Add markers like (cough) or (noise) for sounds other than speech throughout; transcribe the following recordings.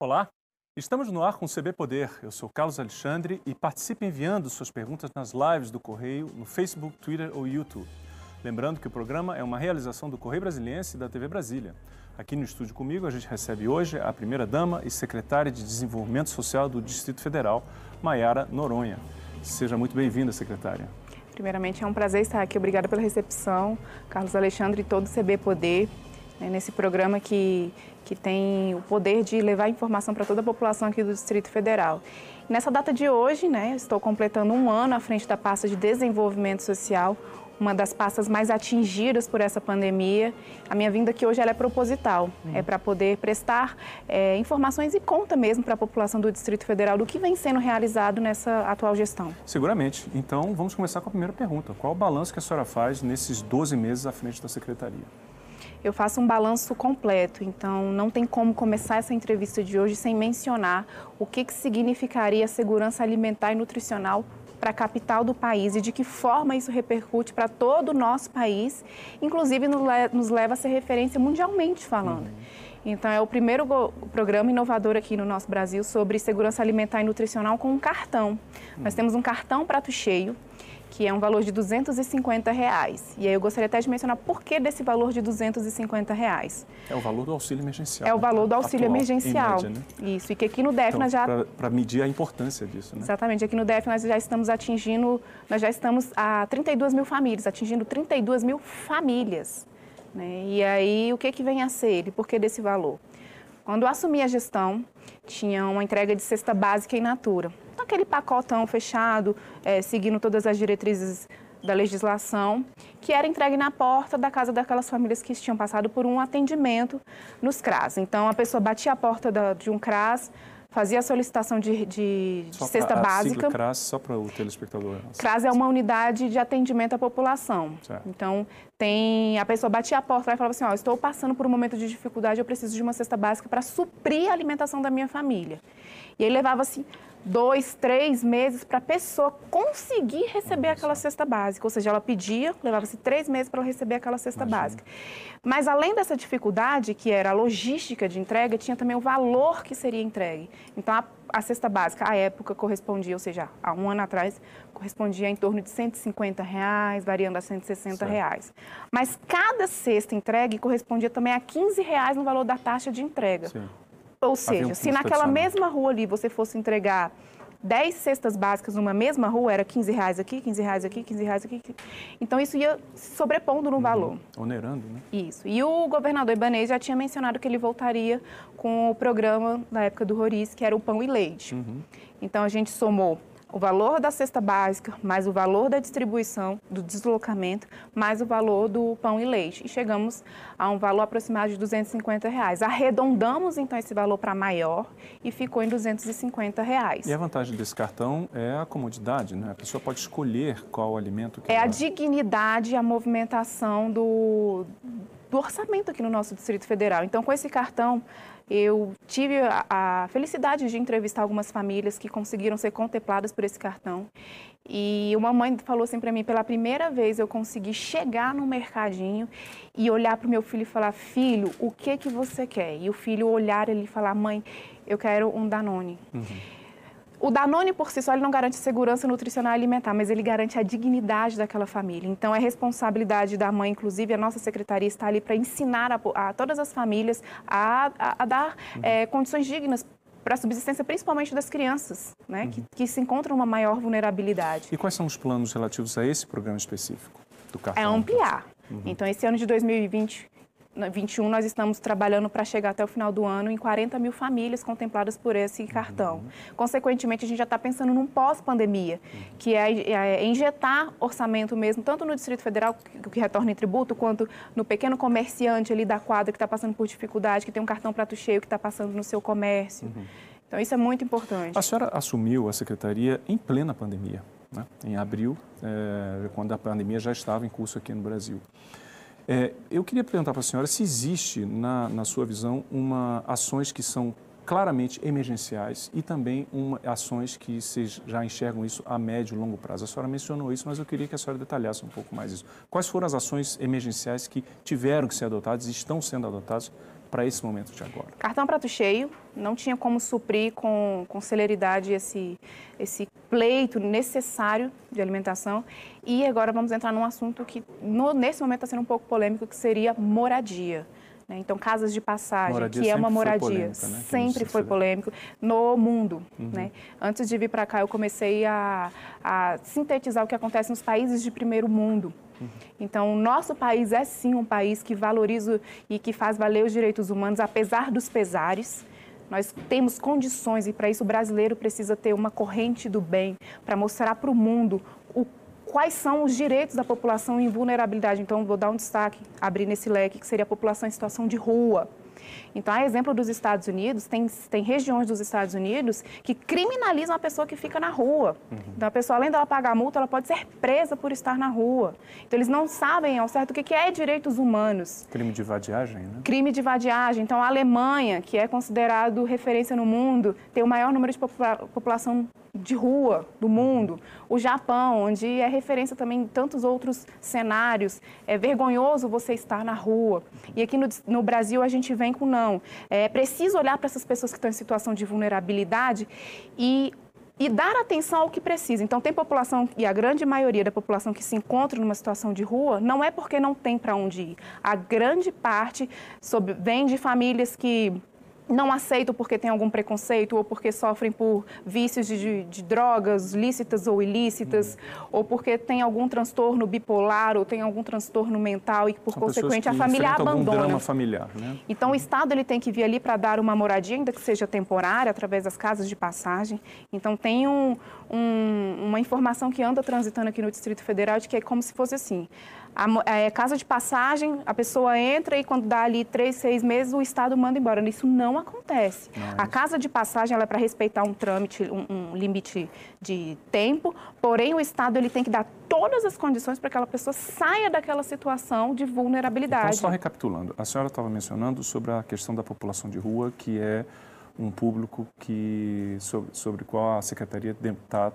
Olá, estamos no ar com o CB Poder. Eu sou Carlos Alexandre e participe enviando suas perguntas nas lives do Correio no Facebook, Twitter ou YouTube. Lembrando que o programa é uma realização do Correio Brasiliense e da TV Brasília. Aqui no estúdio comigo a gente recebe hoje a primeira-dama e secretária de Desenvolvimento Social do Distrito Federal, Maiara Noronha. Seja muito bem-vinda, secretária. Primeiramente, é um prazer estar aqui. Obrigada pela recepção, Carlos Alexandre e todo o CB Poder, né, nesse programa que, que tem o poder de levar informação para toda a população aqui do Distrito Federal. Nessa data de hoje, né, estou completando um ano à frente da pasta de desenvolvimento social, uma das pastas mais atingidas por essa pandemia. A minha vinda aqui hoje é proposital, uhum. é para poder prestar é, informações e conta mesmo para a população do Distrito Federal do que vem sendo realizado nessa atual gestão. Seguramente. Então, vamos começar com a primeira pergunta. Qual o balanço que a senhora faz nesses 12 meses à frente da Secretaria? Eu faço um balanço completo, então não tem como começar essa entrevista de hoje sem mencionar o que, que significaria segurança alimentar e nutricional para a capital do país e de que forma isso repercute para todo o nosso país, inclusive nos leva a ser referência mundialmente falando. Uhum. Então, é o primeiro programa inovador aqui no nosso Brasil sobre segurança alimentar e nutricional com um cartão. Uhum. Nós temos um cartão prato cheio, que é um valor de 250 reais. E aí eu gostaria até de mencionar por que desse valor de 250 reais. É o valor do auxílio emergencial. É o valor do auxílio atual, emergencial. Média, né? Isso, e que aqui no DEF então, nós já... Para medir a importância disso, né? Exatamente, aqui no DEF nós já estamos atingindo, nós já estamos a 32 mil famílias, atingindo 32 mil famílias. Né? E aí, o que, que vem a ser e por que desse valor? Quando eu assumi a gestão, tinha uma entrega de cesta básica in natura aquele pacotão fechado, é, seguindo todas as diretrizes da legislação, que era entregue na porta da casa daquelas famílias que tinham passado por um atendimento nos CRAS. Então, a pessoa batia a porta da, de um CRAS, fazia a solicitação de, de, de cesta a, básica. A CRAS, só para o telespectador. CRAS é uma unidade de atendimento à população. Certo. Então, tem a pessoa batia a porta e falava assim, ó, estou passando por um momento de dificuldade, eu preciso de uma cesta básica para suprir a alimentação da minha família. E aí levava assim dois, três meses para a pessoa conseguir receber aquela cesta básica. Ou seja, ela pedia, levava-se três meses para ela receber aquela cesta Imagina. básica. Mas além dessa dificuldade, que era a logística de entrega, tinha também o valor que seria entregue. Então, a, a cesta básica, à época, correspondia, ou seja, há um ano atrás, correspondia em torno de 150 reais, variando a 160 certo. reais. Mas cada cesta entregue correspondia também a 15 reais no valor da taxa de entrega. Sim. Ou seja, um se naquela mesma rua ali você fosse entregar 10 cestas básicas numa mesma rua, era 15 reais aqui, 15 reais aqui, 15 reais aqui. Então, isso ia sobrepondo no uhum. valor. Onerando, né? Isso. E o governador Ibanez já tinha mencionado que ele voltaria com o programa da época do Roriz, que era o pão e leite. Uhum. Então, a gente somou o valor da cesta básica, mais o valor da distribuição, do deslocamento, mais o valor do pão e leite. E chegamos a um valor aproximado de 250 reais. Arredondamos então esse valor para maior e ficou em 250 reais. E a vantagem desse cartão é a comodidade, né? A pessoa pode escolher qual alimento que É ela... a dignidade e a movimentação do, do orçamento aqui no nosso Distrito Federal. Então, com esse cartão, eu tive a, a, felicidade de entrevistar algumas famílias que conseguiram ser contempladas por esse cartão. E uma mãe falou assim para mim: pela primeira vez eu consegui chegar no mercadinho e olhar para o meu filho e falar: filho, o que que você quer? E o filho olhar ele e falar: mãe, eu quero um Danone. Uhum. O Danone por si só ele não garante segurança nutricional alimentar, mas ele garante a dignidade daquela família. Então é responsabilidade da mãe, inclusive a nossa secretaria está ali para ensinar a, a, todas as famílias a, a, a dar uhum. é, condições dignas para a subsistência, principalmente das crianças, né, uhum. que, que se encontram uma maior vulnerabilidade. E quais são os planos relativos a esse programa específico do cartão? É ampliar. Uhum. Então, esse ano de 2020 21 nós estamos trabalhando para chegar até o final do ano em 40 mil famílias contempladas por esse cartão. Uhum. Consequentemente, a gente já está pensando num pós-pandemia, uhum. que é, é, injetar orçamento mesmo, tanto no Distrito Federal, que, que retorna em tributo, quanto no pequeno comerciante ali da quadra que está passando por dificuldade, que tem um cartão prato cheio que está passando no seu comércio. Uhum. Então, isso é muito importante. A senhora assumiu a secretaria em plena pandemia, né? em abril, é, quando a pandemia já estava em curso aqui no Brasil. É, eu queria perguntar para a senhora se existe, na, na sua visão, uma, ações que são claramente emergenciais e também uma, ações que vocês já enxergam isso a médio e longo prazo. A senhora mencionou isso, mas eu queria que a senhora detalhasse um pouco mais isso. Quais foram as ações emergenciais que tiveram que ser adotadas e estão sendo adotadas para esse momento de agora? Cartão prato cheio, não tinha como suprir com, com celeridade esse, esse pleito necessário de alimentação. E agora vamos entrar num assunto que no, nesse momento está sendo um pouco polêmico, que seria moradia. Né? Então, casas de passagem, moradia que é uma moradia, polêmica, né? sempre foi polêmico no mundo. Uhum. Né? Antes de vir para cá, eu comecei a, a sintetizar o que acontece nos países de primeiro mundo. Uhum. Então, o nosso país é sim um país que valoriza e que faz valer os direitos humanos, apesar dos pesares. Nós temos condições e para isso o brasileiro precisa ter uma corrente do bem para mostrar para o mundo o quais são os direitos da população em vulnerabilidade. Então, vou dar um destaque, abrir nesse leque, que seria a população em situação de rua. Então, a exemplo dos Estados Unidos, tem, tem regiões dos Estados Unidos que criminalizam a pessoa que fica na rua. Uhum. Então, a pessoa, além dela pagar a multa, ela pode ser presa por estar na rua. Então, eles não sabem ao certo o que é direitos humanos. Crime de vadiagem, né? Crime de vadiagem. Então, a Alemanha, que é considerado referência no mundo, tem o maior número de popula população de rua do mundo. O Japão, onde é referência também em tantos outros cenários. É vergonhoso você estar na rua. E aqui no, no Brasil a gente vem com não. É preciso olhar para essas pessoas que estão em situação de vulnerabilidade e e dar atenção ao que precisa. Então, tem população, e a grande maioria da população que se encontra numa situação de rua, não é porque não tem para onde ir. A grande parte sobre, vem de famílias que não aceitam porque tem algum preconceito ou porque sofrem por vícios de, de, de drogas lícitas ou ilícitas uhum. ou porque tem algum transtorno bipolar ou tem algum transtorno mental e por São consequente a família abandona. Drama familiar, né? Então o Estado ele tem que vir ali para dar uma moradia ainda que seja temporária através das casas de passagem. Então tem um, um, uma informação que anda transitando aqui no Distrito Federal de que é como se fosse assim a, é, casa de passagem, a pessoa entra e quando dá ali três, seis meses, o Estado manda embora. Isso não acontece. A casa de passagem ela é para respeitar um trâmite, um, um, limite de tempo, porém o Estado ele tem que dar todas as condições para que aquela pessoa saia daquela situação de vulnerabilidade. Então, só recapitulando, a senhora estava mencionando sobre a questão da população de rua, que é um público que sobre, sobre qual a secretaria está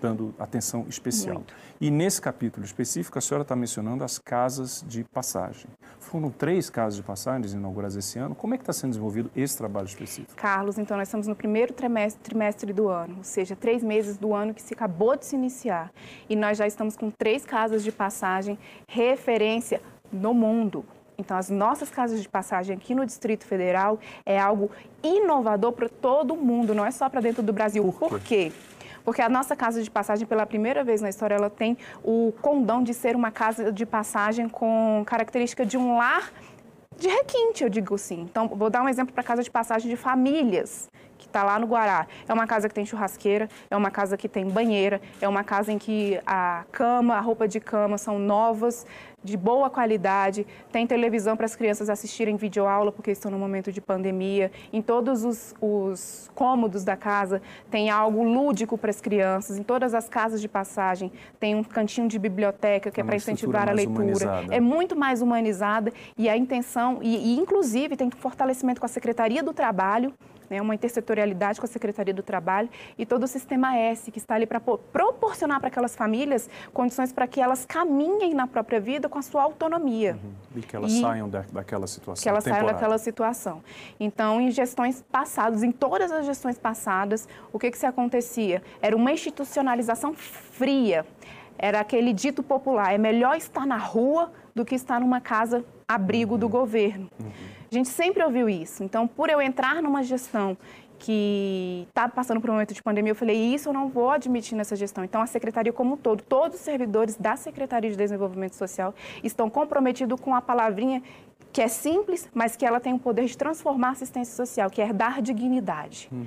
dando atenção especial. Muito. E nesse capítulo específico, a senhora está mencionando as casas de passagem. Foram três casas de passagem inauguradas esse ano. Como é que está sendo desenvolvido esse trabalho específico? Carlos, então nós estamos no primeiro trimestre, trimestre do ano, ou seja, três meses do ano que se acabou de se iniciar. E nós já estamos com três casas de passagem referência no mundo. Então, as nossas casas de passagem aqui no Distrito Federal é algo inovador para todo mundo, não é só para dentro do Brasil. Por, Por quê? Porque a nossa casa de passagem, pela primeira vez na história, ela tem o condão de ser uma casa de passagem com característica de um lar de requinte, eu digo assim. Então, vou dar um exemplo para casa de passagem de famílias que está lá no Guará. É uma casa que tem churrasqueira, é uma casa que tem banheira, é uma casa em que a cama, a roupa de cama são novas, de boa qualidade, tem televisão para as crianças assistirem videoaula, porque estão no momento de pandemia. Em todos os, os cômodos da casa tem algo lúdico para as crianças. Em todas as casas de passagem tem um cantinho de biblioteca que é, é para incentivar a leitura. Humanizada. É muito mais humanizada e a intenção, e, e inclusive tem fortalecimento com a Secretaria do Trabalho, né, uma intersetorialidade com a Secretaria do Trabalho e todo o Sistema S, que está ali para proporcionar para aquelas famílias condições para que elas caminhem na própria vida com a sua autonomia. Uhum. E que elas e saiam da, daquela situação. Que elas temporária. saiam daquela situação. Então, em gestões passadas, em todas as gestões passadas, o que, que se acontecia? Era uma institucionalização fria. Era aquele dito popular: é melhor estar na rua do que estar numa casa abrigo uhum. do governo. Uhum. A gente sempre ouviu isso. Então, por eu entrar numa gestão que está passando por um momento de pandemia, eu falei, isso eu não vou admitir nessa gestão. Então, a secretaria como um todo, todos os servidores da Secretaria de Desenvolvimento Social estão comprometidos com a palavrinha que é simples, mas que ela tem o poder de transformar a assistência social, que é dar dignidade. Uhum.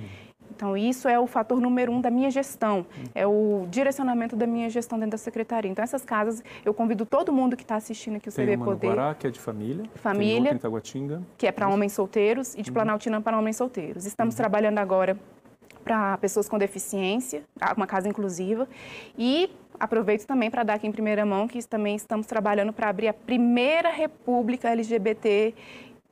Então, isso é o fator número um da minha gestão, é o direcionamento da minha gestão dentro da secretaria. Então, essas casas, eu convido todo mundo que está assistindo aqui o CB Poder. Guará, que é de família. Família. Tem Taguatinga. Que é para homens solteiros e de uhum. Planaltina para homens solteiros. Estamos uhum. trabalhando agora para pessoas com deficiência, uma casa inclusiva. E aproveito também para dar aqui em primeira mão que também estamos trabalhando para abrir a primeira república LGBT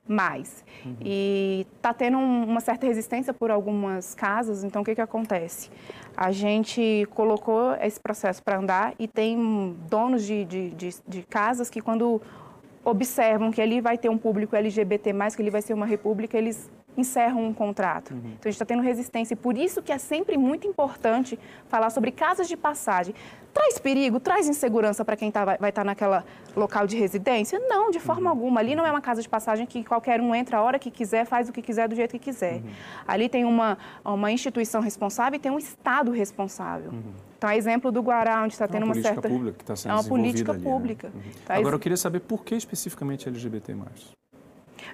mais. Uhum. E está tendo um, uma certa resistência por algumas casas, então o que, que acontece? A gente colocou esse processo para andar e tem donos de, de, de, de, casas que quando observam que ali vai ter um público LGBT+, que ali vai ser uma república, eles encerram um contrato. Uhum. Então, a gente está tendo resistência. E por isso que é sempre muito importante falar sobre casas de passagem. Traz perigo, traz insegurança para quem tá, vai, estar tá naquela local de residência? Não, de forma uhum. alguma. Ali não é uma casa de passagem que qualquer um entra a hora que quiser, faz o que quiser, do jeito que quiser. Uhum. Ali tem uma, uma instituição responsável e tem um Estado responsável. Uhum. Então, é exemplo do Guará, onde está é tendo uma, uma certa... Pública que está sendo é uma política ali, né? pública. Né? Agora, eu queria saber por que especificamente LGBT+.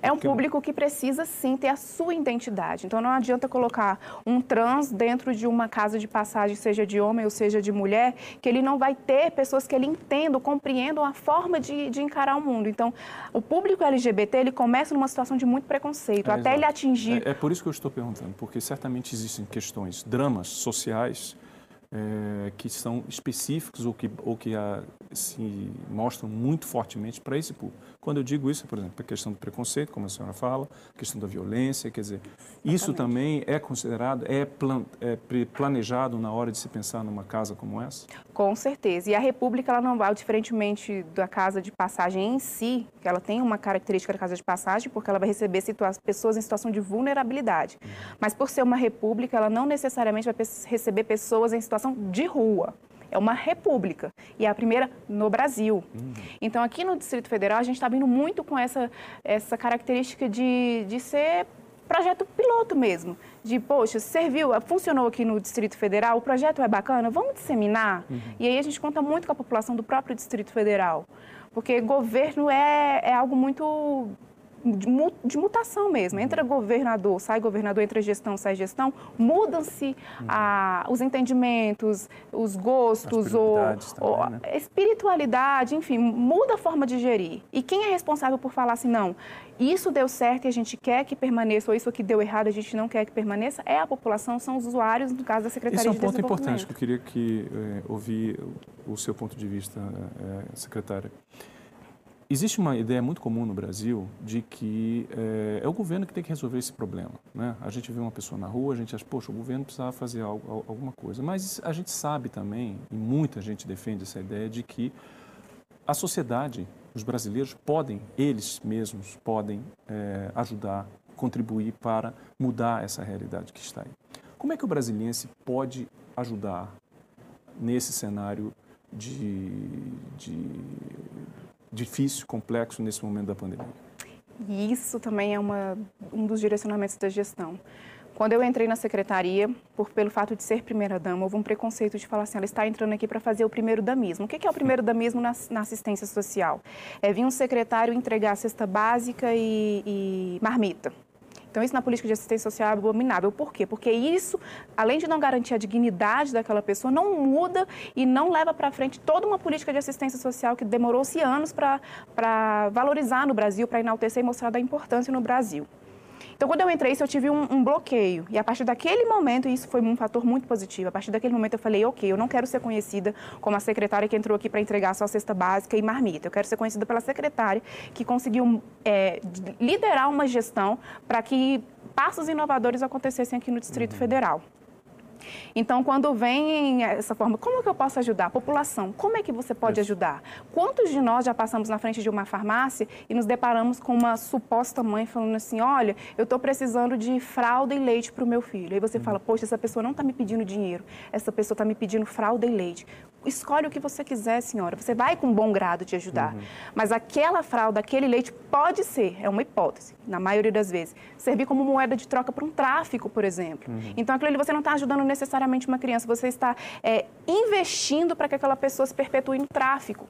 É um público que precisa sim ter a sua identidade. Então não adianta colocar um trans dentro de uma casa de passagem, seja de homem ou seja de mulher, que ele não vai ter pessoas que ele entenda, compreendam a forma de, de encarar o mundo. Então, o público LGBT ele começa numa situação de muito preconceito, é, até exato. ele atingir. É, é por isso que eu estou perguntando, porque certamente existem questões, dramas sociais é, que são específicos ou que, ou que a, se mostram muito fortemente para esse público. Quando eu digo isso, por exemplo, a questão do preconceito, como a senhora fala, a questão da violência, quer dizer, Exatamente. isso também é considerado, é, plan, é, planejado na hora de se pensar numa casa como essa? Com certeza. E a República, ela não vai, diferentemente da casa de passagem em si, que ela tem uma característica da casa de passagem, porque ela vai receber pessoas em situação de vulnerabilidade. Uhum. Mas por ser uma república, ela não necessariamente vai receber pessoas em situação de rua. É uma república e é a primeira no Brasil. Uhum. Então, aqui no Distrito Federal, a gente está vindo muito com essa, essa característica de, de ser projeto piloto mesmo. De, poxa, serviu, funcionou aqui no Distrito Federal, o projeto é bacana, vamos disseminar. Uhum. E aí a gente conta muito com a população do próprio Distrito Federal. Porque governo é, é algo muito de, mutação mesmo. Entra governador, sai governador, entra gestão, sai gestão, mudam-se uhum. os entendimentos, os gostos, ou, ou né? espiritualidade, enfim, muda a forma de gerir. E quem é responsável por falar assim, não, isso deu certo e a gente quer que permaneça, ou isso aqui deu errado e a gente não quer que permaneça, é a população, são os usuários, no caso da Secretaria de. Isso é um ponto importante que eu queria que eh, ouvir o seu ponto de vista, eh, secretária. Existe uma ideia muito comum no Brasil de que é, é, o governo que tem que resolver esse problema. Né? A gente vê uma pessoa na rua, a gente acha, poxa, o governo precisava fazer algo, alguma coisa. Mas a gente sabe também, e muita gente defende essa ideia, de que a sociedade, os brasileiros podem, eles mesmos podem é, ajudar, contribuir para mudar essa realidade que está aí. Como é que o brasiliense pode ajudar nesse cenário de, de difícil, complexo nesse momento da pandemia. E isso também é uma, um dos direcionamentos da gestão. Quando eu entrei na secretaria, por, pelo fato de ser primeira-dama, houve um preconceito de falar assim, ela está entrando aqui para fazer o primeiro-damismo. O que é o primeiro-damismo na, na, assistência social? É vir um secretário entregar a cesta básica e, e marmita. Então, isso na política de assistência social é abominável. Por quê? Porque isso, além de não garantir a dignidade daquela pessoa, não muda e não leva para frente toda uma política de assistência social que demorou-se anos para valorizar no Brasil, para enaltecer e mostrar da importância no Brasil. Então, quando eu entrei, eu tive um, um, bloqueio. E a partir daquele momento, isso foi um fator muito positivo. A partir daquele momento, eu falei: ok, eu não quero ser conhecida como a secretária que entrou aqui para entregar só a cesta básica e marmita. Eu quero ser conhecida pela secretária que conseguiu é, liderar uma gestão para que passos inovadores acontecessem aqui no Distrito uhum. Federal. Então, quando vem essa forma, como que eu posso ajudar? A população, como é que você pode Isso. ajudar? Quantos de nós já passamos na frente de uma farmácia e nos deparamos com uma suposta mãe falando assim, olha, eu estou precisando de fralda e leite para o meu filho. Aí você uhum. fala, poxa, essa pessoa não está me pedindo dinheiro, essa pessoa está me pedindo fralda e leite. Escolhe o que você quiser, senhora. Você vai com bom grado te ajudar. Uhum. Mas aquela fralda, aquele leite pode ser, é uma hipótese, na maioria das vezes, servir como moeda de troca para um tráfico, por exemplo. Uhum. Então, aquilo ali você não está ajudando necessariamente uma criança, você está é, investindo para que aquela pessoa se perpetue no tráfico.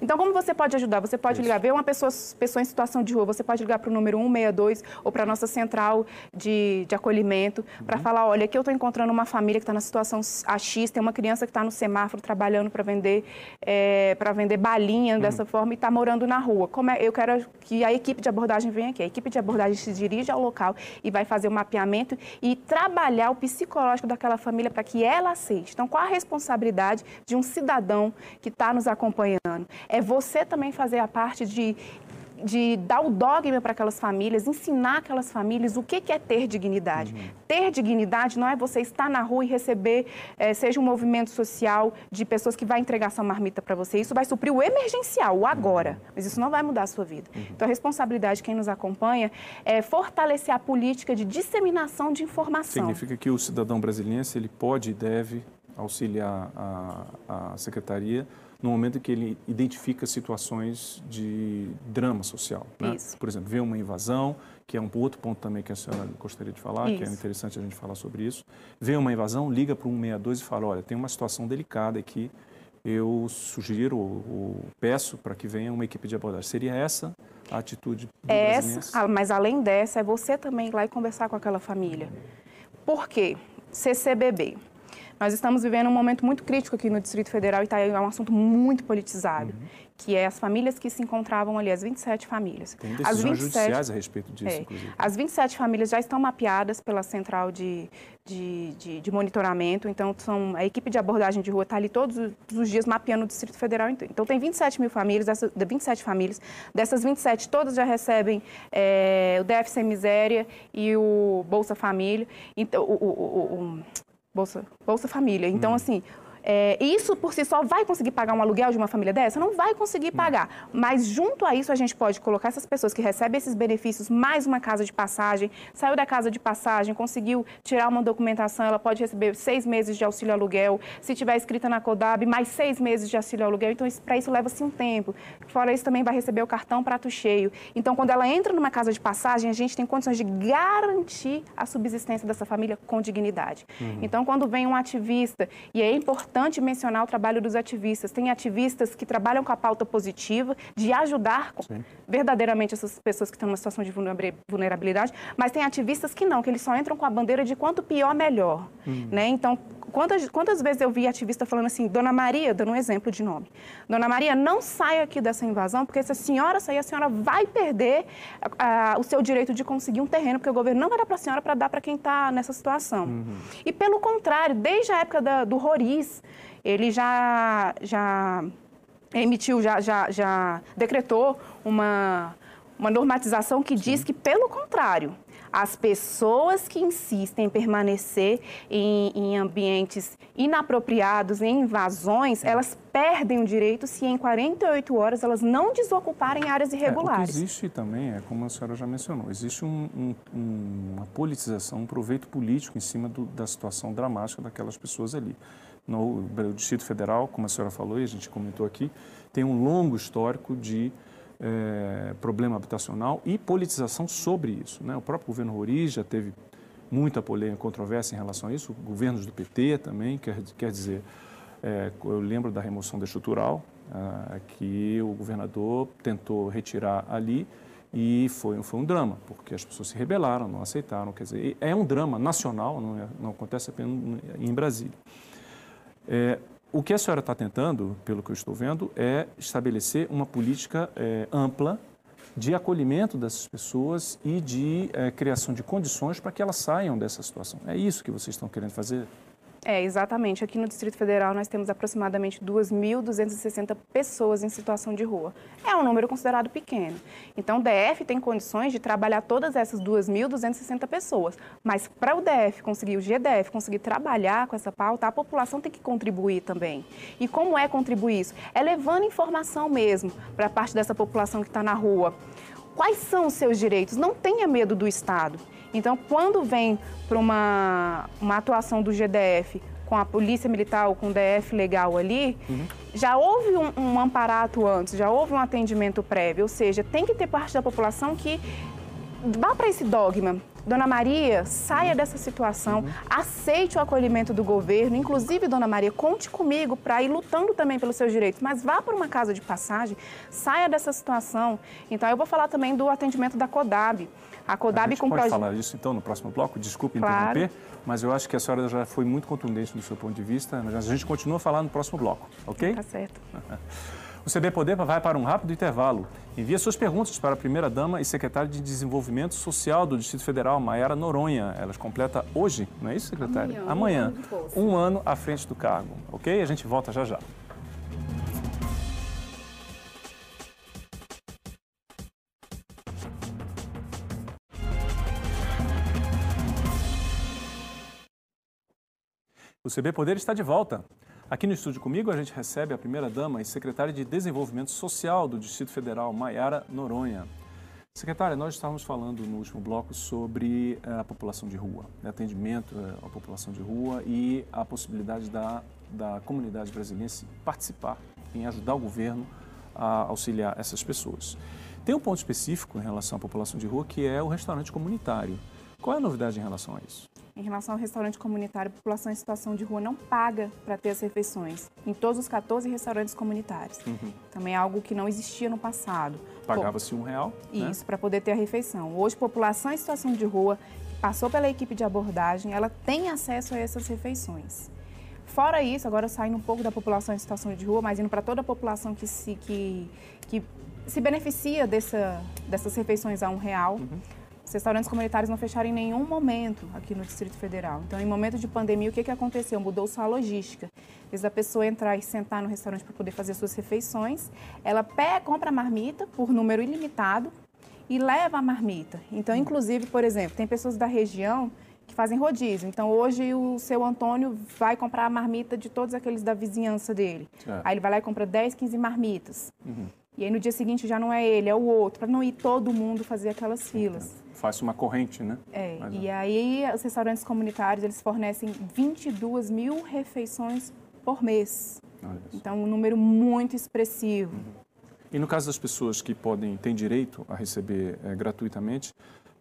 Então, como você pode ajudar? Você pode ligar, ver uma pessoa, pessoa em situação de rua, você pode ligar para o número 162 ou para a nossa central de, de acolhimento uhum. para falar, olha, aqui eu estou encontrando uma família que está na situação X, tem uma criança que está no semáforo trabalhando para vender, é, para vender balinha uhum. dessa forma e está morando na rua. Como é, eu quero que a equipe de abordagem venha aqui. A equipe de abordagem se dirige ao local e vai fazer o mapeamento e trabalhar o psicológico daquela família para que ela aceite. Então, qual a responsabilidade de um cidadão que está nos acompanhando? É você também fazer a parte de de dar o dogma para aquelas famílias, ensinar aquelas famílias o que, que é ter dignidade. Uhum. Ter dignidade não é você estar na rua e receber, é, seja um movimento social de pessoas que vai entregar sua marmita para você. Isso vai suprir o emergencial, o agora, uhum. mas isso não vai mudar a sua vida. Uhum. Então, a responsabilidade de quem nos acompanha é fortalecer a política de disseminação de informação. Significa que o cidadão brasileiro ele pode e deve auxiliar a, a secretaria no momento em que ele identifica situações de drama social. Né? Por exemplo, vê uma invasão, que é um outro ponto também que a senhora gostaria de falar, isso. que é interessante a gente falar sobre isso. Vê uma invasão, liga para o 162 e fala, olha, tem uma situação delicada aqui, eu sugiro ou, peço para que venha uma equipe de abordagem. Seria essa a atitude do é essa, Mas além dessa, é você também ir lá e conversar com aquela família. Por quê? CCBB. Nós estamos vivendo um momento muito crítico aqui no Distrito Federal e tá, é um assunto muito politizado, uhum. que é as famílias que se encontravam ali, as 27 famílias. Tem decisões as 27, judiciais a respeito disso, é, inclusive. As 27 famílias já estão mapeadas pela central de, de, de, de monitoramento, então são, a equipe de abordagem de rua está ali todos os dias mapeando o Distrito Federal. Então tem 27 mil famílias, dessas, 27 famílias, dessas 27 todas já recebem é, o DF Sem Miséria e o Bolsa Família, então, o, o, o, Bolsa, Bolsa Família. Então, hum. assim, é, isso por si só vai conseguir pagar um aluguel de uma família dessa? Não vai conseguir pagar. Mas junto a isso a gente pode colocar essas pessoas que recebem esses benefícios mais uma casa de passagem, saiu da casa de passagem, conseguiu tirar uma documentação, ela pode receber seis meses de auxílio aluguel. Se tiver escrita na CODAB, mais seis meses de auxílio aluguel. Então, para isso leva-se um tempo. Fora isso, também vai receber o cartão prato cheio. Então, quando ela entra numa casa de passagem, a gente tem condições de garantir a subsistência dessa família com dignidade. Uhum. Então, quando vem um ativista, e é importante importante mencionar o trabalho dos ativistas. Tem ativistas que trabalham com a pauta positiva de ajudar Sim. verdadeiramente essas pessoas que estão numa situação de vulnerabilidade, mas tem ativistas que não, que eles só entram com a bandeira de quanto pior, melhor. Hum. Né? Então, quantas, quantas vezes eu vi ativista falando assim, Dona Maria, dando um exemplo de nome, Dona Maria, não saia aqui dessa invasão, porque se a senhora sair, a senhora vai perder o seu direito de conseguir um terreno, porque o governo não vai dar para a senhora para dar para quem está nessa situação. Uhum. E pelo contrário, desde a época da, do Roriz, ele já, já emitiu, já, já, já decretou uma, uma normatização que diz que, pelo contrário, as pessoas que insistem em permanecer em, em ambientes inapropriados, em invasões, é. elas perdem o direito se em 48 horas elas não desocuparem áreas irregulares. É, o que existe também, é como a senhora já mencionou, existe um, um, uma politização, um proveito político em cima do, da situação dramática daquelas pessoas ali. No, Distrito Federal, como a senhora falou e a gente comentou aqui, tem um longo histórico de é, problema habitacional e politização sobre isso. Né? O próprio governo Roriz já teve muita polêmica, controvérsia em relação a isso, governos do PT também, quer, quer dizer, é, eu lembro da remoção da estrutural, é, que o governador tentou retirar ali e foi, foi um drama, porque as pessoas se rebelaram, não aceitaram, quer dizer, é um drama nacional, não, é, não acontece apenas em Brasília. É, o que a senhora está tentando, pelo que eu estou vendo, é estabelecer uma política é, ampla de acolhimento dessas pessoas e de é, criação de condições para que elas saiam dessa situação. É isso que vocês estão querendo fazer? É, exatamente. Aqui no Distrito Federal nós temos aproximadamente 2.260 pessoas em situação de rua. É um número considerado pequeno. Então, o DF tem condições de trabalhar todas essas 2.260 pessoas. Mas para o DF conseguir, o GDF conseguir trabalhar com essa pauta, a população tem que contribuir também. E como é contribuir isso? É levando informação mesmo para a parte dessa população que está na rua. Quais são os seus direitos? Não tenha medo do Estado. Então, quando vem para uma, uma atuação do GDF com a polícia militar ou com o DF legal ali, uhum. já houve um, um amparato antes, já houve um atendimento prévio, ou seja, tem que ter parte da população que vá para esse dogma. Dona Maria, saia dessa situação, uhum. aceite o acolhimento do governo, inclusive, Dona Maria, conte comigo para ir lutando também pelos seus direitos, mas vá para uma casa de passagem, saia dessa situação. Então, eu vou falar também do atendimento da CODAB. A CODAB a gente com pode falar isso então no próximo bloco, desculpe claro. interromper, mas eu acho que a senhora já foi muito contundente do seu ponto de vista, mas a gente continua falando no próximo bloco, ok? Tá certo. (laughs) O CB Poder vai para um rápido intervalo. Envie suas perguntas para a primeira-dama e secretária de Desenvolvimento Social do Distrito Federal, Maiara Noronha. Elas completa hoje, não é isso, secretária? Amanhã. Amanhã. Um ano à frente do cargo, ok? A gente volta já já. O CB Poder está de volta. Aqui no estúdio comigo a gente recebe a primeira-dama e secretária de Desenvolvimento Social do Distrito Federal, Maiara Noronha. Secretária, nós estávamos falando no último bloco sobre eh, a população de rua, né, atendimento eh, à população de rua e a possibilidade da, da comunidade brasileira participar em ajudar o governo a auxiliar essas pessoas. Tem um ponto específico em relação à população de rua que é o restaurante comunitário. Qual é a novidade em relação a isso? Em relação ao restaurante comunitário, a população em situação de rua não paga para ter as refeições em todos os 14 restaurantes comunitários. Uhum. Também é algo que não existia no passado. Pagava-se um real? Né? Isso, né? para poder ter a refeição. Hoje, população em situação de rua, passou pela equipe de abordagem, ela tem acesso a essas refeições. Fora isso, agora saindo um pouco da população em situação de rua, mas indo para toda a população que se, que, que se beneficia dessa, dessas refeições a um real. Uhum. Os restaurantes comunitários não fecharam em nenhum momento aqui no Distrito Federal. Então, em momento de pandemia, o que, que aconteceu? Mudou-se a logística. Desde a pessoa entrar e sentar no restaurante para poder fazer suas refeições, ela pega, compra a marmita por número ilimitado e leva a marmita. Então, inclusive, por exemplo, tem pessoas da região fazem rodízio. Então, hoje o seu Antônio vai comprar a marmita de todos aqueles da vizinhança dele. É. Aí ele vai lá e compra 10, 15 marmitas. Uhum. E aí no dia seguinte já não é ele, é o outro, para não ir todo mundo fazer aquelas filas faz uma corrente, né? É, Mas, e aí os restaurantes comunitários, eles fornecem 22 mil refeições por mês. Então, um número muito expressivo. Uhum. E no caso das pessoas que podem, têm direito a receber é, gratuitamente,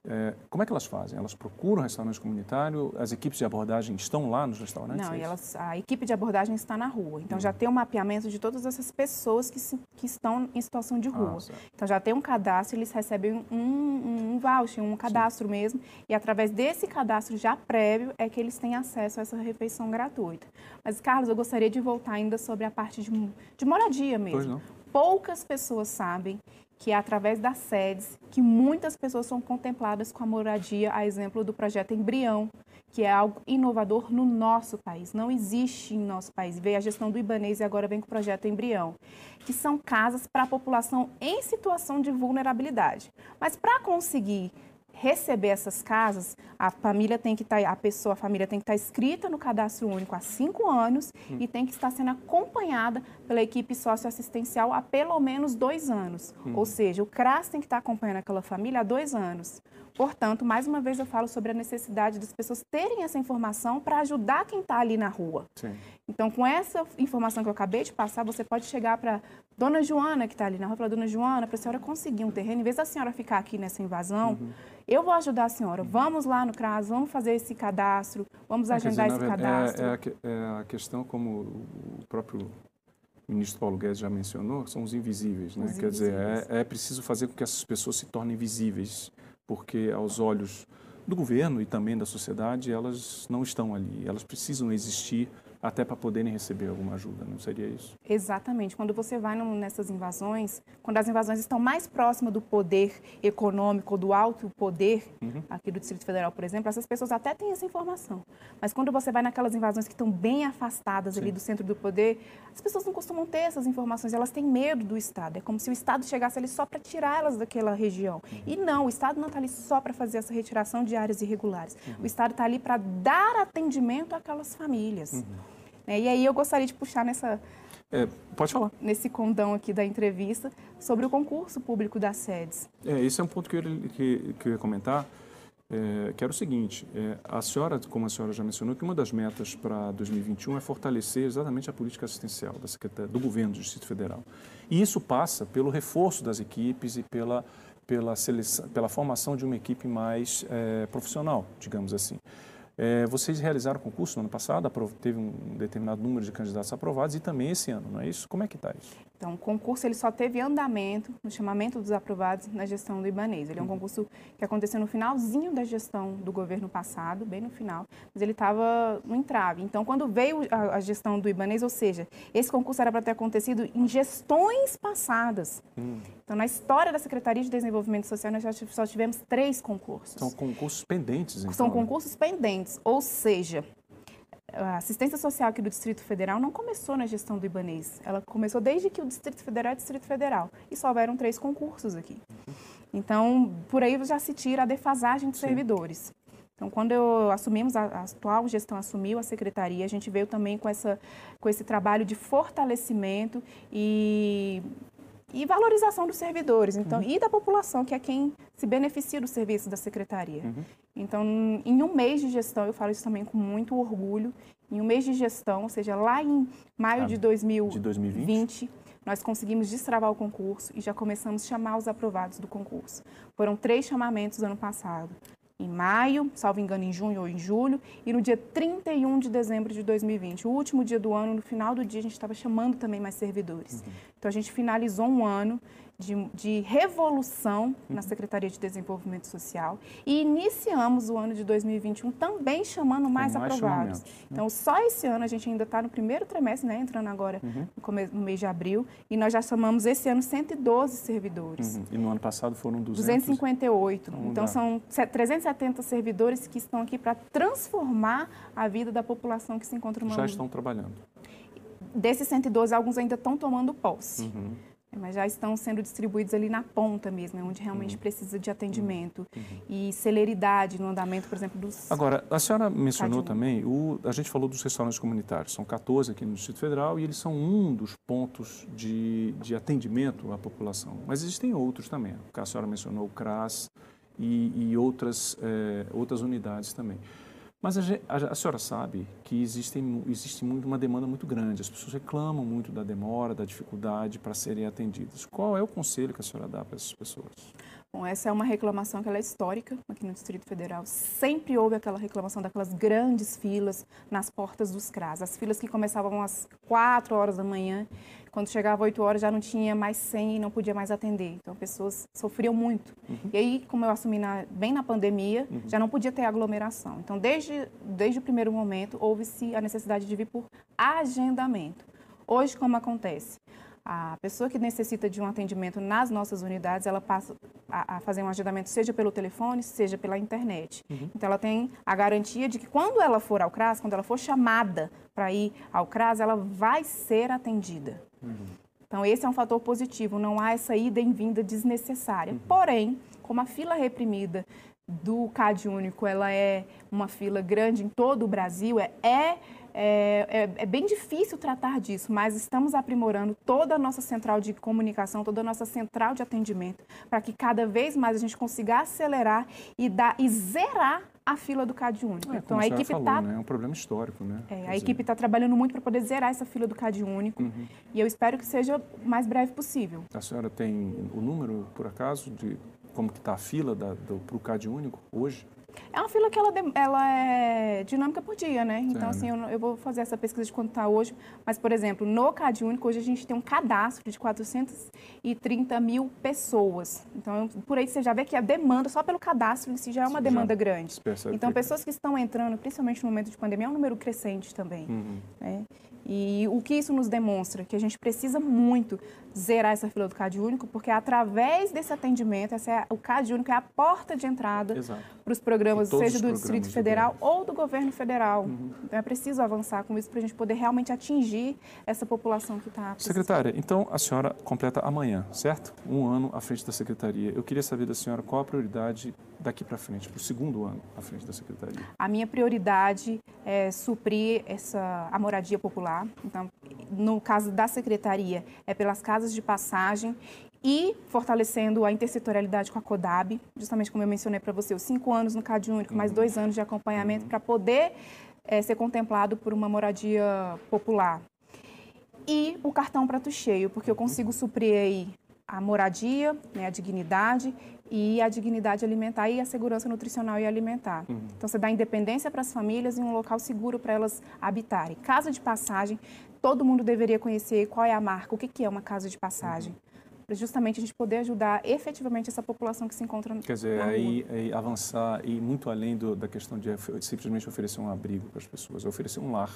é, como é que elas fazem? Elas procuram restaurante comunitário? As equipes de abordagem estão lá nos restaurantes? Não, é elas, a equipe de abordagem está na rua. Então, uhum. já tem um mapeamento de todas essas pessoas que, se, que estão em situação de rua. Ah, então, já tem um cadastro, eles recebem um, um, um voucher, um cadastro Sim. mesmo. E através desse cadastro já prévio é que eles têm acesso a essa refeição gratuita. Mas, Carlos, eu gostaria de voltar ainda sobre a parte de, de moradia mesmo. Poucas pessoas sabem que é através das sedes que muitas pessoas são contempladas com a moradia, a exemplo do projeto Embrião, que é algo inovador no nosso país. Não existe em nosso país. Veio a gestão do Ibanês e agora vem com o projeto Embrião, que são casas para a população em situação de vulnerabilidade. Mas para conseguir receber essas casas, a família tem que estar, tá, a pessoa, a família tem que estar tá escrita no cadastro único há cinco anos hum. e tem que estar sendo acompanhada pela equipe socioassistencial há pelo menos dois anos. Hum. Ou seja, o CRAS tem que estar acompanhando aquela família há dois anos. Portanto, mais uma vez eu falo sobre a necessidade das pessoas terem essa informação para ajudar quem está ali na rua. Sim. Então, com essa informação que eu acabei de passar, você pode chegar para Dona Joana, que está ali na rua, falar, Dona Joana, para a senhora conseguir um terreno, em vez da senhora ficar aqui nessa invasão, uhum. eu vou ajudar a senhora. Uhum. Vamos lá no CRAS, vamos fazer esse cadastro, vamos é, agendar dizer, esse cadastro. É, é, a, é, a, questão, como o próprio ministro Paulo Guedes já mencionou, são os invisíveis. Né? Os Quer invisíveis. dizer, é, é preciso fazer com que essas pessoas se tornem visíveis porque aos olhos do governo e também da sociedade, elas não estão ali, elas precisam existir até para poderem receber alguma ajuda, não seria isso? Exatamente. Quando você vai nessas invasões, quando as invasões estão mais próximas do poder econômico, do alto poder, uhum. aqui do Distrito Federal, por exemplo, essas pessoas até têm essa informação. Mas quando você vai naquelas invasões que estão bem afastadas Sim. ali do centro do poder, as pessoas não costumam ter essas informações, elas têm medo do Estado. É como se o Estado chegasse ali só para tirá-las daquela região. Uhum. E não, o Estado não está ali só para fazer essa retiração de áreas irregulares. Uhum. O Estado está ali para dar atendimento àquelas famílias. Né? E aí eu gostaria de puxar nessa... É, pode falar. Nesse condão aqui da entrevista sobre o concurso público das sedes. É, esse é um ponto que eu, que, que eu ia comentar, é, que era o seguinte, é, a senhora, como a senhora já mencionou, que uma das metas para 2021 é fortalecer exatamente a política assistencial da do governo do Distrito Federal. E isso passa pelo reforço das equipes e pela, pela, seleção, pela formação de uma equipe mais é, profissional, digamos assim. É, vocês realizaram concurso no ano passado, teve um determinado número de candidatos aprovados e também esse ano, não é isso? Como é que está isso? Então, o concurso ele só teve andamento no chamamento dos aprovados na gestão do Ibanês. Ele é um uhum. concurso que aconteceu no finalzinho da gestão do governo passado, bem no final, mas ele estava no entrave. Então, quando veio a, a, gestão do Ibanês, ou seja, esse concurso era para ter acontecido em gestões passadas. Hum. Então, na história da Secretaria de Desenvolvimento Social, nós só tivemos três concursos. São concursos pendentes, então. São né? concursos pendentes, ou seja, a assistência social aqui do Distrito Federal não começou na gestão do Ibanês. Ela começou desde que o Distrito Federal é Distrito Federal. E só houveram três concursos aqui. Então, por aí já se tira a defasagem de Sim. servidores. Então, quando eu assumimos, a, a, atual gestão assumiu a secretaria, a gente veio também com, essa, com esse trabalho de fortalecimento e, e valorização dos servidores então, uhum. e da população, que é quem se beneficia do serviço da secretaria. Uhum. Então, em um mês de gestão, eu falo isso também com muito orgulho, em um mês de gestão, ou seja, lá em maio ah, de, 2000, de 2020, nós conseguimos destravar o concurso e já começamos a chamar os aprovados do concurso. Foram três chamamentos ano passado em maio, salvo engano, em junho ou em julho, e no dia 31 de dezembro de 2020, o último dia do ano, no final do dia, a gente estava chamando também mais servidores. Uhum. Então, a gente finalizou um ano de, de revolução na Secretaria de Desenvolvimento Social e iniciamos o ano de 2021 também chamando mais, mais aprovados. Né? Então, só esse ano, a gente ainda está no primeiro trimestre, né, entrando agora uhum. no, mês de abril, e nós já chamamos esse ano 112 servidores. Uhum. E no ano passado foram 200? 258. Então, então são 370 servidores que estão aqui para transformar a vida da população que se encontra no Já estão trabalhando. Desses 112, alguns ainda estão tomando posse. Uhum mas já estão sendo distribuídos ali na ponta mesmo, é onde realmente uhum. precisa de atendimento uhum. e celeridade no andamento, por exemplo, dos... Agora, a senhora mencionou também, o, a gente falou dos restaurantes comunitários, são 14 aqui no Distrito Federal e eles são um dos pontos de, de atendimento à população, mas existem outros também, a senhora mencionou o CRAS e, e outras, é, outras unidades também. Mas a, a, a, senhora sabe que existe, existe muito, uma demanda muito grande, as pessoas reclamam muito da demora, da dificuldade para serem atendidas. Qual é o conselho que a senhora dá para essas pessoas? Bom, essa é uma reclamação que é histórica aqui no Distrito Federal. Sempre houve aquela reclamação daquelas grandes filas nas portas dos CRAS. As filas que começavam às 4 horas da manhã, quando chegava às 8 horas já não tinha mais senha e não podia mais atender. Então, pessoas sofriam muito. Uhum. E aí, como eu assumi na, bem na pandemia, uhum. já não podia ter aglomeração. Então, desde, desde o primeiro momento, houve-se a necessidade de vir por agendamento. Hoje, como acontece? A pessoa que necessita de um atendimento nas nossas unidades, ela passa a, a fazer um agendamento seja pelo telefone, seja pela internet. Uhum. Então, ela tem a garantia de que quando ela for ao CRAS, quando ela for chamada para ir ao CRAS, ela vai ser atendida. Uhum. Então, esse é um fator positivo, não há essa ida e vinda desnecessária. Uhum. Porém, como a fila reprimida do CAD único, ela é uma fila grande em todo o Brasil, é, é é, é, é, bem difícil tratar disso, mas estamos aprimorando toda a nossa central de comunicação, toda a nossa central de atendimento, para que cada vez mais a gente consiga acelerar e, dar, e zerar a fila do CAD único. É, então a, equipe está. Né? É um problema histórico, né? É, a dizer... equipe está trabalhando muito para poder zerar essa fila do CAD único uhum. e eu espero que seja o mais breve possível. A senhora tem o número, por acaso, de como que está a fila para o CAD único hoje? É uma fila que ela, ela é dinâmica por dia, né? Então, assim, eu, eu, vou fazer essa pesquisa de quanto está hoje. Mas, por exemplo, no CAD Único, hoje a gente tem um cadastro de 430 mil pessoas. Então, por aí você já vê que a demanda, só pelo cadastro em si, já é uma Sim, demanda grande. Então, pessoas que estão entrando, principalmente no momento de pandemia, é um número crescente também. Uhum. Né? E o que isso nos demonstra? Que a gente precisa muito zerar essa fila do CAD único, porque através desse atendimento, essa é, o CAD único é a porta de entrada para os programas, seja do Distrito Federal ou do governo federal. Uhum. Então é preciso avançar com isso para a gente poder realmente atingir essa população que está Secretária, então a senhora completa amanhã, certo? Um ano à frente da Secretaria. Eu queria saber da senhora qual a prioridade daqui para frente, para o segundo ano à frente da Secretaria? A minha prioridade é suprir essa, a moradia popular. Então, no caso da Secretaria, é pelas casas de passagem e fortalecendo a intersetorialidade com a CODAB, justamente como eu mencionei para você, os cinco anos no CAD único, mais uhum. dois anos de acompanhamento uhum. para poder é, ser contemplado por uma moradia popular. E o cartão prato cheio, porque eu consigo suprir aí a moradia, né, a dignidade e a dignidade alimentar e a segurança nutricional e alimentar. Uhum. Então, você dá independência para as famílias e um local seguro para elas habitarem. Casa de passagem, todo mundo deveria conhecer qual é a marca, o que, que é uma casa de passagem. Uhum. Para justamente a gente poder ajudar efetivamente essa população que se encontra Quer dizer, aí, aí, avançar e muito além do, da questão de simplesmente oferecer um abrigo para as pessoas, é oferecer um lar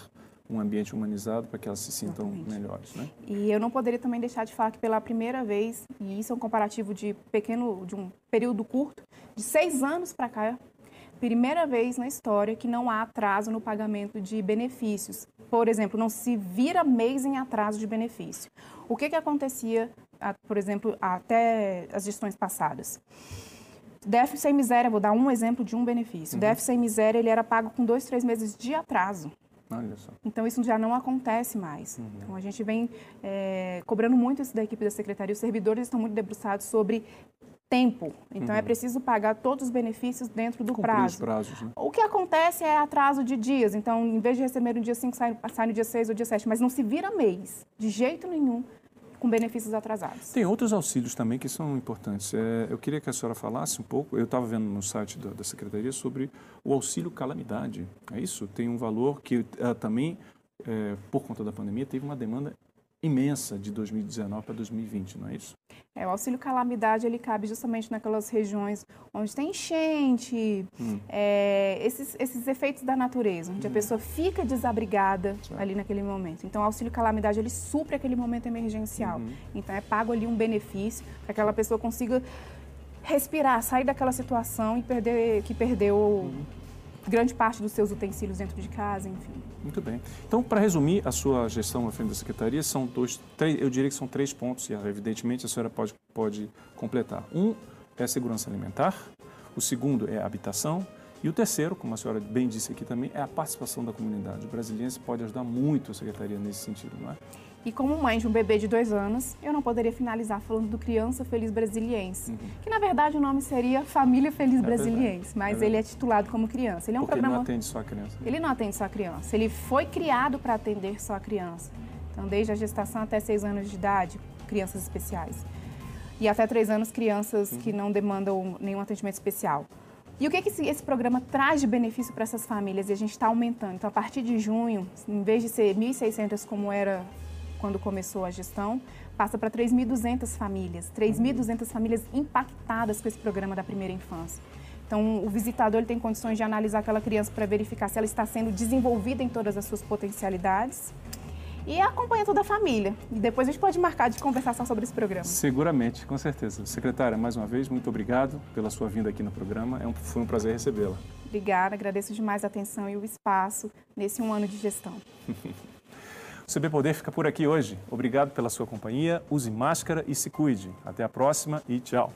um ambiente humanizado para que elas se sintam Exatamente. melhores, né? E eu não poderia também deixar de falar que pela primeira vez, e isso é um comparativo de pequeno, de um período curto, de seis anos para cá, primeira vez na história que não há atraso no pagamento de benefícios. Por exemplo, não se vira mês em atraso de benefício. O que, que acontecia, por exemplo, até as gestões passadas? DF sem miséria, vou dar um exemplo de um benefício. Uhum. DF sem miséria, ele era pago com dois, três meses de atraso. Então, isso já não acontece mais. Uhum. Então, a gente vem é, cobrando muito isso da equipe da secretaria. Os servidores estão muito debruçados sobre tempo. Então, é uhum. é preciso pagar todos os benefícios dentro do Cumprir prazo. Os prazos, né? O que acontece é atraso de dias. Então, em vez de receber no dia 5, sai, sai no dia 6 ou dia 7. Mas não se vira mês, de jeito nenhum com benefícios atrasados. Tem outros auxílios também que são importantes. É, eu queria que a senhora falasse um pouco, eu estava vendo no site da, da, Secretaria sobre o auxílio calamidade. É isso? Tem um valor que uh, também, é, por conta da pandemia, teve uma demanda imensa de 2019 para 2020, não é isso? É, o auxílio calamidade ele cabe justamente naquelas regiões onde tem enchente, hum. é, esses, esses efeitos da natureza, onde hum. a pessoa fica desabrigada certo. ali naquele momento. Então, o auxílio calamidade ele supre aquele momento emergencial. Uhum. Então, é pago ali um benefício para que aquela pessoa consiga respirar, sair daquela situação e perder que perdeu uhum. Grande parte dos seus utensílios dentro de casa, enfim. Muito bem. Então, para resumir a sua gestão à frente da Secretaria, são dois, três, eu diria que são três pontos, e evidentemente a senhora pode, pode completar. Um é a segurança alimentar, o segundo é a habitação, e o terceiro, como a senhora bem disse aqui também, é a participação da comunidade. O brasileiro pode ajudar muito a Secretaria nesse sentido, não é? E como mãe de um bebê de dois anos, eu não poderia finalizar falando do Criança Feliz Brasiliense, uhum. que na verdade o nome seria Família Feliz é Brasiliense, mas é ele é titulado como criança. Ele é um Porque programa. Ele não atende só a criança. Né? Ele não atende só a criança. Ele foi criado para atender só a criança. Então, desde a gestação até seis anos de idade, crianças especiais. E até três anos, crianças uhum. que não demandam nenhum atendimento especial. E o que, que esse, esse, programa traz de benefício para essas famílias? E a gente está aumentando. Então, a partir de junho, em vez de ser 1.600 como era quando começou a gestão, passa para 3.200 famílias, 3.200 famílias impactadas com esse programa da primeira infância. Então, o visitador ele tem condições de analisar aquela criança para verificar se ela está sendo desenvolvida em todas as suas potencialidades e acompanha toda a família. E depois a gente pode marcar de conversar só sobre esse programa. Seguramente, com certeza. Secretária, mais uma vez, muito obrigado pela sua vinda aqui no programa. É um, foi um prazer recebê-la. Obrigada, agradeço demais a atenção e o espaço nesse um ano de gestão. (laughs) O CB Poder fica por aqui hoje. Obrigado pela sua companhia, use máscara e se cuide. Até a próxima e tchau.